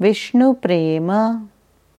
Vishnu Prem.